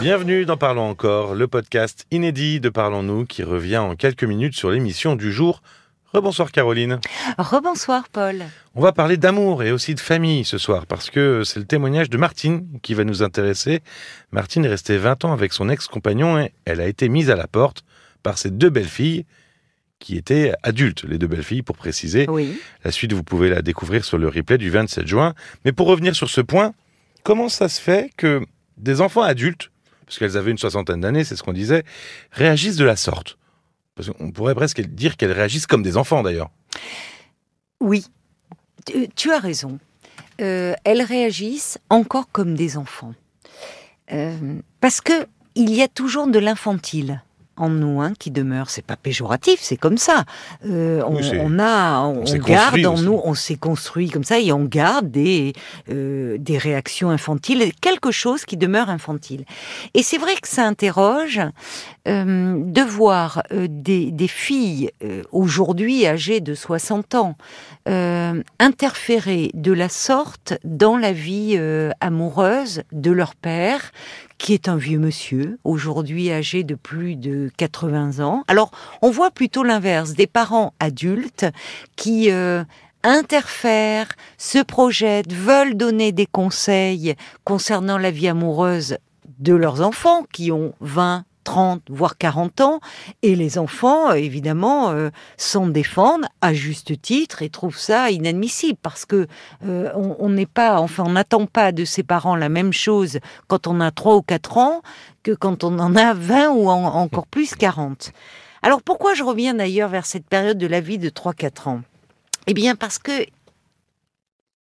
Bienvenue dans Parlons encore, le podcast inédit de Parlons-nous qui revient en quelques minutes sur l'émission du jour. Rebonsoir Caroline. Rebonsoir Paul. On va parler d'amour et aussi de famille ce soir parce que c'est le témoignage de Martine qui va nous intéresser. Martine est restée 20 ans avec son ex-compagnon et elle a été mise à la porte par ses deux belles-filles qui étaient adultes, les deux belles filles, pour préciser. Oui. La suite, vous pouvez la découvrir sur le replay du 27 juin. Mais pour revenir sur ce point, comment ça se fait que des enfants adultes, parce qu'elles avaient une soixantaine d'années, c'est ce qu'on disait, réagissent de la sorte Parce qu'on pourrait presque dire qu'elles réagissent comme des enfants d'ailleurs. Oui, tu, as raison. Euh, elles réagissent encore comme des enfants. Euh, parce que il y a toujours de l'infantile en nous hein, qui demeure. C'est pas péjoratif, c'est comme ça. Euh, on, Oui, c'est- on a, on, garde en nous, on s'est construit comme ça et on garde des euh, des réactions infantiles, quelque chose qui demeure infantile. Et c'est vrai que ça interroge euh, de voir des, des filles aujourd'hui âgées de 60 ans interférer de la sorte dans la vie amoureuse de leur père, qui est un vieux monsieur, aujourd'hui âgé de plus de 80 ans. Alors, on voit plutôt l'inverse, des parents adultes qui euh, interfèrent, se projettent, veulent donner des conseils concernant la vie amoureuse de leurs enfants qui ont 20, 30, voire 40 ans, et les enfants, évidemment, euh, s'en défendent à juste titre et trouvent ça inadmissible parce que euh, on n'est pas, enfin, on n'attend pas de ses parents la même chose quand on a 3 ou 4 ans que quand on en a 20 ou en- encore plus 40. Alors pourquoi je reviens d'ailleurs vers cette période de la vie de 3-4 ans? Eh bien parce que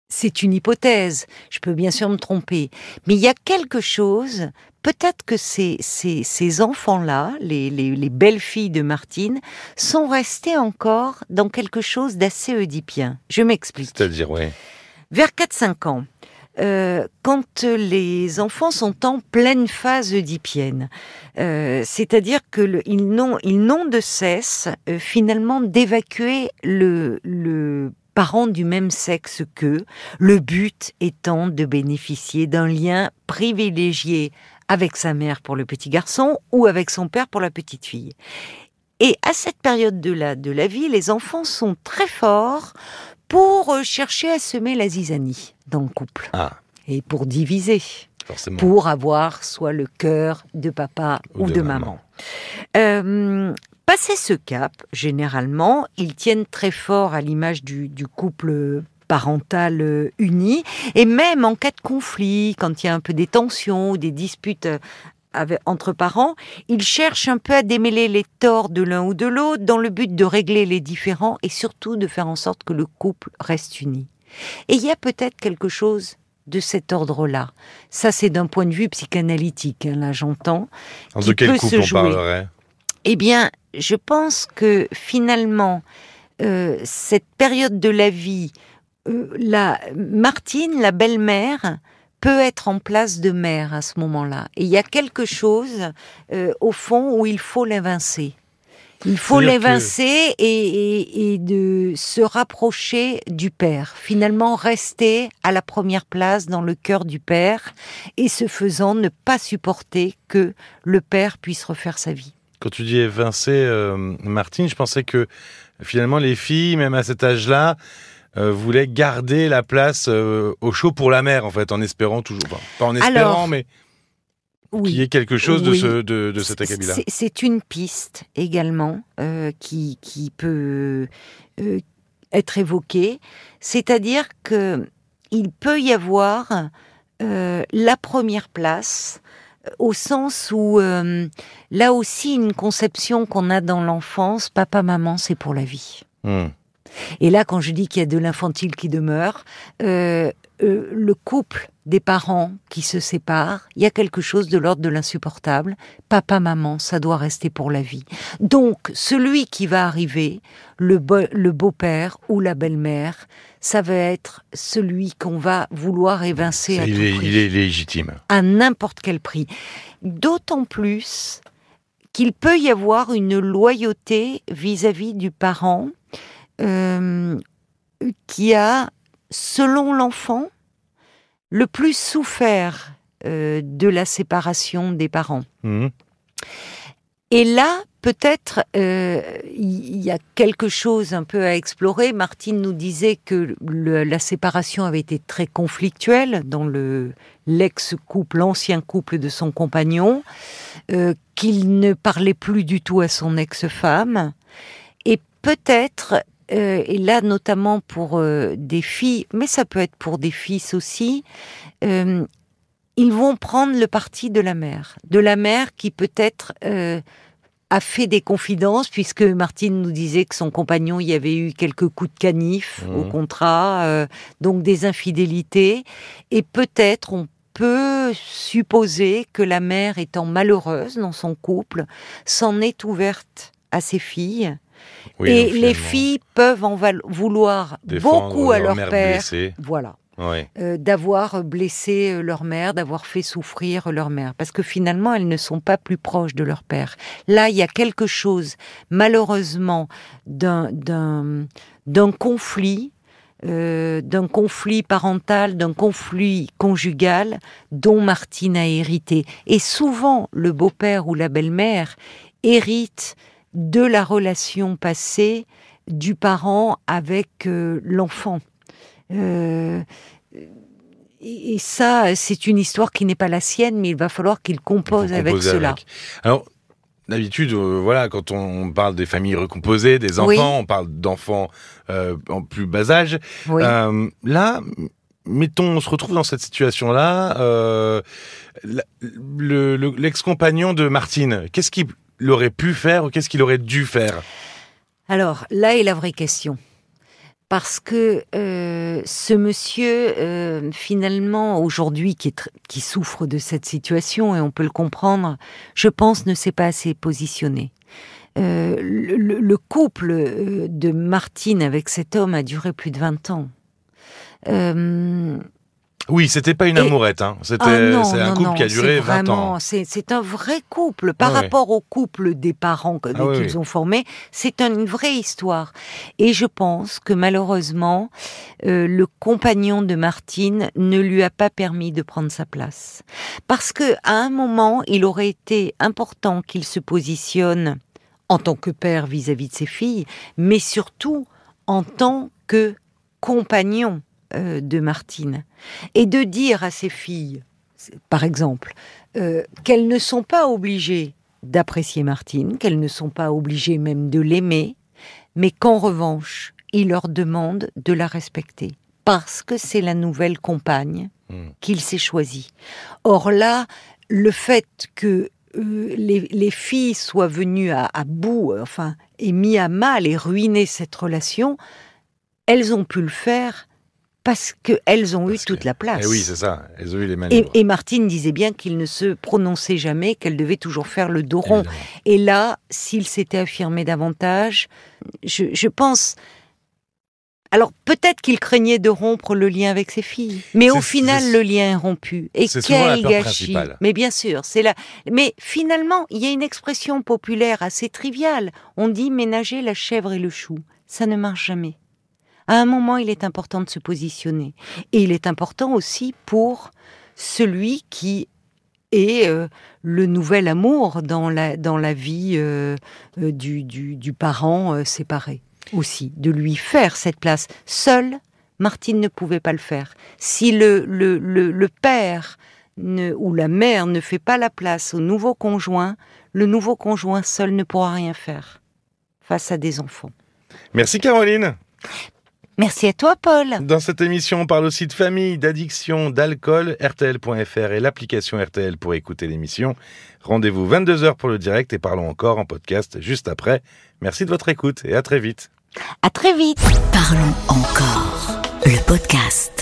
c'est une hypothèse, je peux bien sûr me tromper, mais il y a quelque chose, peut-être que ces, ces, ces enfants-là, les, les, les belles filles de Martine, sont restés encore dans quelque chose d'assez oedipien. Je m'explique. C'est-à-dire, oui. Vers 4-5 ans, euh, quand les enfants sont en pleine phase oedipienne, euh, c'est-à-dire que le- ils n'ont de cesse euh, finalement d'évacuer le, le parent du même sexe qu'eux, le but étant de bénéficier d'un lien privilégié avec sa mère pour le petit garçon ou avec son père pour la petite fille. Et à cette période de la, de la vie, les enfants sont très forts pour euh, chercher à semer la zizanie dans le couple Ah, et pour diviser, forcément. pour avoir soit le cœur de papa ou, de, maman. Euh, passé ce cap, généralement, ils tiennent très fort à l'image du, du couple parental euh, uni, et même en cas de conflit, quand il y a un peu des tensions ou des disputes euh, entre parents, ils cherchent un peu à démêler les torts de l'un ou de l'autre dans le but de régler les différends et surtout de faire en sorte que le couple reste uni. Et il y a peut-être quelque chose de cet ordre-là. Ça, c'est d'un point de vue psychanalytique, hein, là j'entends. De quel peut couple se on jouer. parlerait? Eh bien, je pense que finalement, euh, cette période de la vie, la Martine, la belle-mère, peut être en place de mère à ce moment-là. Et il y a quelque chose, euh, au fond, où il faut l'évincer. Il faut que- l'évincer et, et- et de se rapprocher du père. Finalement, rester à la première place dans le cœur du père et ce faisant, ne pas supporter que le père puisse refaire sa vie. Quand tu dis évincer, euh, Martine, je pensais que finalement les filles, même à cet âge-là, euh, voulaient garder la place euh, au chaud pour la mère, en fait, en espérant toujours. enfin, pas en espérant, Alors, mais Oui. qu'il y ait quelque chose de, Oui. ce, de, de cet acabit-là. C'est- une piste également euh, qui, qui peut euh, être évoquée, c'est-à-dire que il peut y avoir euh, la première place au sens où là aussi une conception qu'on a dans l'enfance, papa maman c'est pour la vie. Hmm. Et là, quand je dis qu'il y a de l'infantile qui demeure, euh, euh, le couple des parents qui se séparent, il y a quelque chose de l'ordre de l'insupportable. Papa, maman, ça doit rester pour la vie. Donc, celui qui va arriver, le, beau- le beau-père ou la belle-mère, ça va être celui qu'on va vouloir évincer à il, tout est, prix il est légitime. à n'importe quel prix. D'autant plus qu'il peut y avoir une loyauté vis-à-vis du parent euh, qui a, selon l'enfant, le plus souffert euh, de la séparation des parents. Mhm. Et là, peut-être, euh, il y a quelque chose un peu à explorer. Martine nous disait que le- la séparation avait été très conflictuelle dans le l'ex-couple, l'ancien couple de son compagnon, euh, qu'il ne parlait plus du tout à son ex-femme. Et peut-être, euh, et là notamment pour euh, des filles, mais ça peut être pour des fils aussi, euh, ils vont prendre le parti de la mère. De la mère qui peut-être a fait des confidences, puisque Martine nous disait que son compagnon y avait eu quelques coups de canif au contrat, euh, donc des infidélités. Et peut-être on peut supposer que la mère, étant malheureuse dans son couple, s'en est ouverte à ses filles. Oui, et les filles peuvent en vouloir défendre beaucoup à leur père. blessée. Voilà euh, d'avoir blessé euh, leur mère, d'avoir fait souffrir leur mère, parce que finalement elles ne sont pas plus proches de leur père. Là, il y a quelque chose, malheureusement, d'un conflit, euh, d'un conflit parental, d'un conflit conjugal dont Martine a hérité. Et souvent, le beau-père ou la belle-mère hérite de la relation passée du parent avec euh, l'enfant. Euh, et ça, c'est une histoire qui n'est pas la sienne, mais il va falloir qu'il compose avec cela. Alors, d'habitude, euh, voilà, quand on parle des familles recomposées, des enfants, Oui. on parle d'enfants euh, en plus bas âge. Oui. Euh, là, mettons, on se retrouve dans cette situation-là. la- le- le- L'ex-compagnon de Martine, qu'est-ce qu'il aurait pu faire ou qu'est-ce qu'il aurait dû faire? Alors, là est la vraie question. Parce que euh, ce monsieur, euh, finalement, aujourd'hui, qui, qui souffre de cette situation, et on peut le comprendre, je pense, ne s'est pas assez positionné. Euh, le, le- le couple de Martine avec cet homme a duré plus de 20 ans. Oui, c'était pas une Et- amourette, hein. C'était Ah c'est un couple non, qui a duré c'est 20 ans. vraiment- C'est c'est un vrai couple par Ah rapport au couple des parents que- Ah oui, qu'ils ont formé. C'est une vraie histoire. Et je pense que malheureusement, euh, le compagnon de Martine ne lui a pas permis de prendre sa place. Parce que à un moment, il aurait été important qu'il se positionne en tant que père vis-à-vis de ses filles, mais surtout en tant que compagnon euh, de Martine. Et de dire à ses filles, par exemple, euh, qu'elles ne sont pas obligées d'apprécier Martine, qu'elles ne sont pas obligées même de l'aimer, mais qu'en revanche, il leur demande de la respecter, parce que c'est la nouvelle compagne Hmm. qu'il s'est choisie. Or là, le fait que euh, les, les filles soient venues à, à bout, enfin, et mis à mal et ruiné cette relation, elles ont pu le faire parce qu'elles ont eu toute que- la place. Eh oui, c'est ça. Elles ont eu les mains Et, et Martine disait bien qu'il ne se prononçait jamais, qu'elle devait toujours faire le dos rond. évidemment. Et là, s'il s'était affirmé davantage, je, je pense. Alors peut-être qu'il craignait de rompre le lien avec ses filles, mais au final le lien est rompu. Et la quel peur gâchis principale. Mais bien sûr, c'est là. Mais finalement, il y a une expression populaire assez triviale. On dit ménager la chèvre et le chou. Ça ne marche jamais. À un moment, il est important de se positionner, et il est important aussi pour celui qui est euh, le nouvel amour dans la, dans la vie euh, euh, du, du, parent séparé aussi, de lui faire cette place. Seule, Martine ne pouvait pas le faire. Si le, le, le, père ou la mère ne fait pas la place au nouveau conjoint, le nouveau conjoint seul ne pourra rien faire face à des enfants. Merci Caroline. Merci à toi, Paul. Dans cette émission, on parle aussi de famille, d'addiction, d'alcool. RTL.fr et l'application RTL pour écouter l'émission. Rendez-vous 22h pour le direct et parlons encore en podcast juste après. Merci de votre écoute et à très vite. À très vite. Parlons encore. Le podcast.